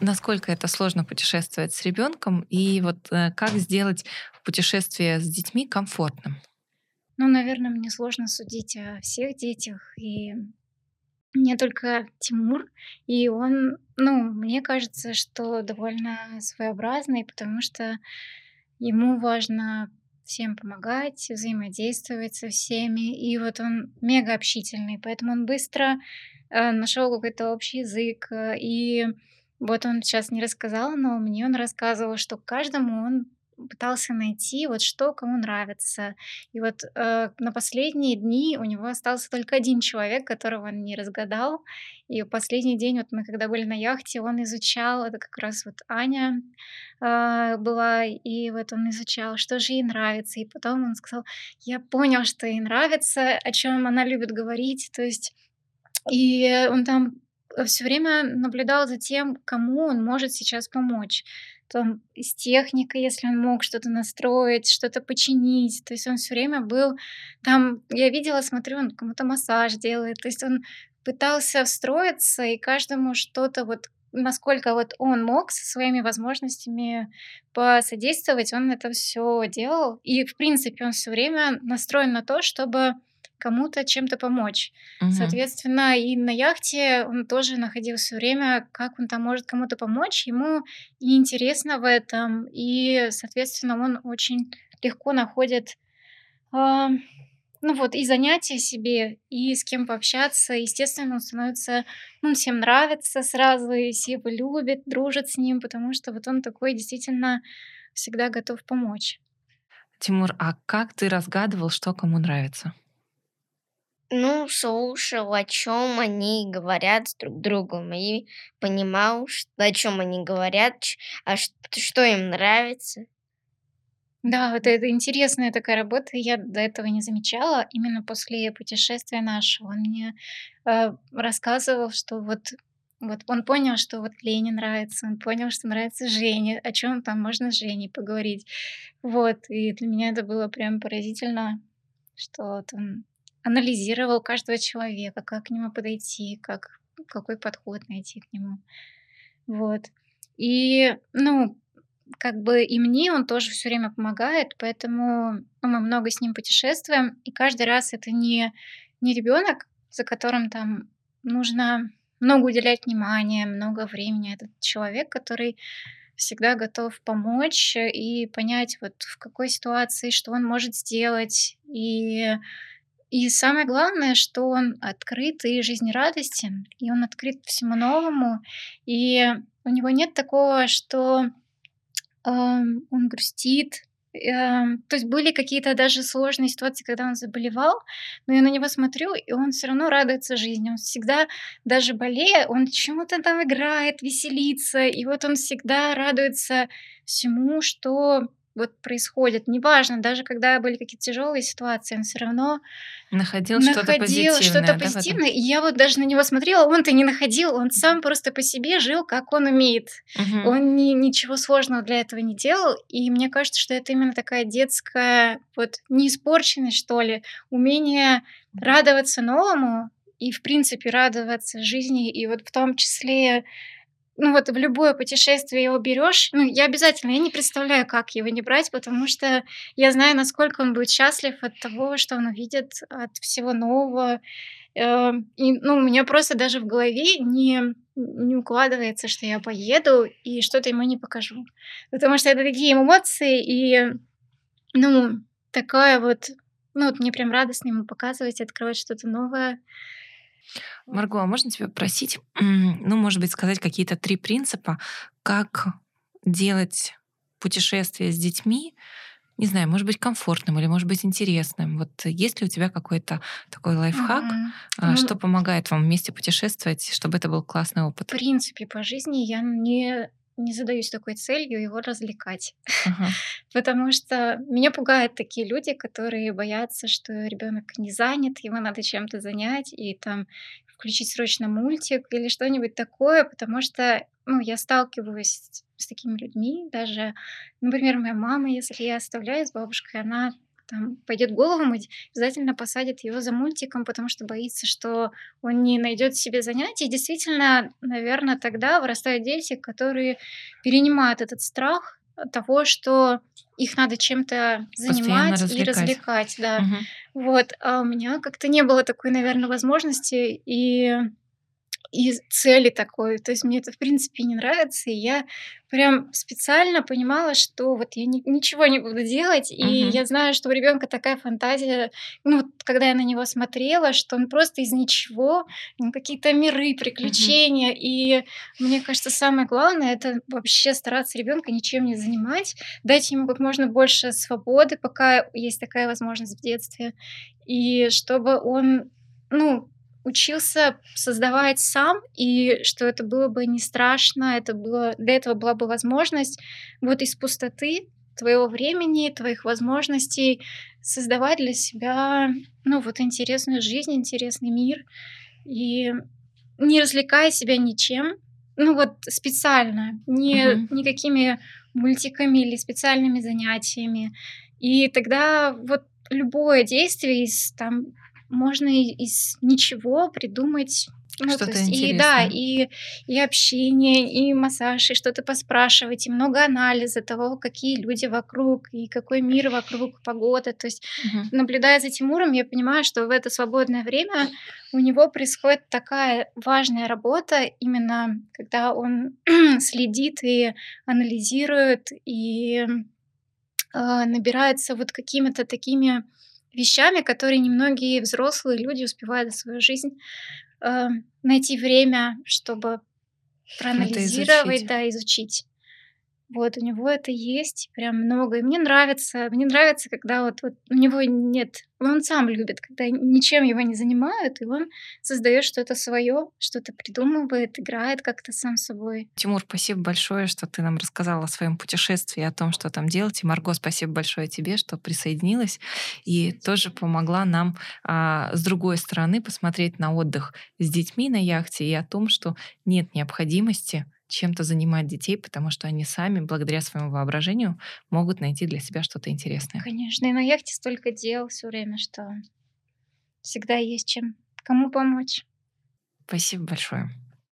насколько это сложно путешествовать с ребенком и вот э, как сделать путешествие с детьми комфортным? Ну, наверное, мне сложно судить о всех детях, и мне только Тимур, и он, ну, мне кажется, что довольно своеобразный, потому что ему важно всем помогать, взаимодействовать со всеми, и вот он мега общительный, поэтому он быстро э, нашел какой-то общий язык, э, и вот он сейчас не рассказал, но мне он рассказывал, что каждому он пытался найти, вот что кому нравится. И вот э, на последние дни у него остался только один человек, которого он не разгадал. И последний день, вот мы когда были на яхте, он изучал, это как раз вот Аня э, была, и вот он изучал, что же ей нравится. И потом он сказал, я понял, что ей нравится, о чем она любит говорить. То есть и он там все время наблюдал за тем, кому он может сейчас помочь там, с техникой, если он мог что-то настроить, что-то починить. То есть он все время был там, я видела, смотрю, он кому-то массаж делает. То есть он пытался встроиться и каждому что-то вот насколько вот он мог со своими возможностями посодействовать, он это все делал. И, в принципе, он все время настроен на то, чтобы кому-то чем-то помочь. Мгм. Соответственно, и на яхте он тоже находил все время, как он там может кому-то помочь. Ему и интересно в этом, и, соответственно, он очень легко находит, а, ну вот, и занятия себе, и с кем пообщаться. Естественно, он становится, ну, всем нравится сразу, и все его любят, дружат с ним, потому что вот он такой действительно всегда готов помочь. Тимур, а как ты разгадывал, что кому нравится? Ну, слушал, о чем они говорят с друг другом, и понимал, что, о чем они говорят, а что им нравится. Да, вот это интересная такая работа. Я до этого не замечала. Именно после путешествия нашего он мне э, рассказывал, что вот, вот он понял, что вот Лене нравится, он понял, что нравится Жене, о чем там можно с Женей поговорить. Вот, и для меня это было прям поразительно, что вот он анализировал каждого человека, как к нему подойти, как, какой подход найти к нему. Вот. И, ну, как бы и мне он тоже все время помогает, поэтому ну, мы много с ним путешествуем, и каждый раз это не, не ребенок, за которым там нужно много уделять внимания, много времени. Это человек, который всегда готов помочь и понять, вот в какой ситуации, что он может сделать. И, и самое главное, что он открыт и жизнерадостен, и он открыт всему новому. И у него нет такого, что Ам, он грустит. Эм, то есть были какие-то даже сложные ситуации, когда он заболевал, но я на него смотрю, и он все равно радуется жизни. Он всегда, даже болея, он чему-то там играет, веселится, и вот он всегда радуется всему, что вот происходит. Неважно, даже когда были какие-то тяжелые ситуации, он все равно Находил что-то Находил что-то позитивное, да, в этом? позитивное, и я вот даже на него смотрела, он-то не находил, он сам просто по себе жил, как он умеет. Мгм. Он ни ничего сложного для этого не делал, и мне кажется, что это именно такая детская, вот, неиспорченность, что ли, умение радоваться новому и, в принципе, радоваться жизни, и вот в том числе ну вот в любое путешествие его берешь, ну я обязательно, я не представляю, как его не брать, потому что я знаю, насколько он будет счастлив от того, что он увидит, от всего нового. Э, И, ну, у меня просто даже в голове не, не укладывается, что я поеду и что-то ему не покажу. Потому что это такие эмоции, и, ну, такая вот, ну, вот мне прям радостно ему показывать, открывать что-то новое. Марго, а можно тебя просить, ну, может быть, сказать какие-то три принципа, как делать путешествие с детьми, не знаю, может быть, комфортным или, может быть, интересным. Вот есть ли у тебя какой-то такой лайфхак, Мгм. а, Ну, что помогает вам вместе путешествовать, чтобы это был классный В опыт? принципе, по жизни я не не задаюсь такой целью его развлекать. Ага. Потому что меня пугают такие люди, которые боятся, что ребенок не занят, его надо чем-то занять, и там включить срочно мультик или что-нибудь такое, потому что, ну, я сталкиваюсь с, с такими людьми, даже, например, моя мама, если я оставляю с бабушкой, она там пойдет голову мыть, обязательно посадит его за мультиком, потому что боится, что он не найдет себе занятий. И действительно, наверное, тогда вырастают дети, которые перенимают этот страх того, что их надо чем-то занимать и развлекать, да. Угу. Вот, а у меня как-то не было такой, наверное, возможности, и и цели такой. То есть мне это, в принципе, не нравится. И я прям специально понимала, что вот я ни, ничего не буду делать. И uh-huh. я знаю, что у ребенка такая фантазия. Ну, вот, когда я на него смотрела, что он просто из ничего, какие-то миры, приключения. Uh-huh. И мне кажется, самое главное это вообще стараться ребенка ничем не занимать, дать ему как можно больше свободы, пока есть такая возможность в детстве. И чтобы он, ну, учился создавать сам, и что это было бы не страшно, это было, для этого была бы возможность вот из пустоты твоего времени, твоих возможностей создавать для себя, ну, вот интересную жизнь, интересный мир, и не развлекая себя ничем, ну, вот специально, не, uh-huh. никакими мультиками или специальными занятиями. И тогда вот любое действие из там можно из ничего придумать ну, Что-то есть, интересное. И да, и, и общение, и массаж, и что-то поспрашивать, и много анализа того, какие люди вокруг, и какой мир вокруг, погода. То есть, угу. наблюдая за Тимуром, я понимаю, что в это свободное время у него происходит такая важная работа, именно когда он следит и анализирует, и э, набирается вот какими-то такими вещами, которые немногие взрослые люди успевают за свою жизнь э, найти время, чтобы проанализировать, да, изучить. Вот, у него это есть прям много. И мне нравится, мне нравится, когда вот, вот у него нет, он сам любит, когда ничем его не занимают, и он создает что-то свое, что-то придумывает, играет как-то сам собой. Тимур, спасибо большое, что ты нам рассказала о своем путешествии, о том, что там делать. И Марго, спасибо большое тебе, что присоединилась и тоже помогла нам а, с другой стороны посмотреть на отдых с детьми на яхте и о том, что нет необходимости чем-то занимать детей, потому что они сами, благодаря своему воображению, могут найти для себя что-то интересное. Конечно, и на яхте столько дел все время, что всегда есть чем кому помочь. Спасибо большое.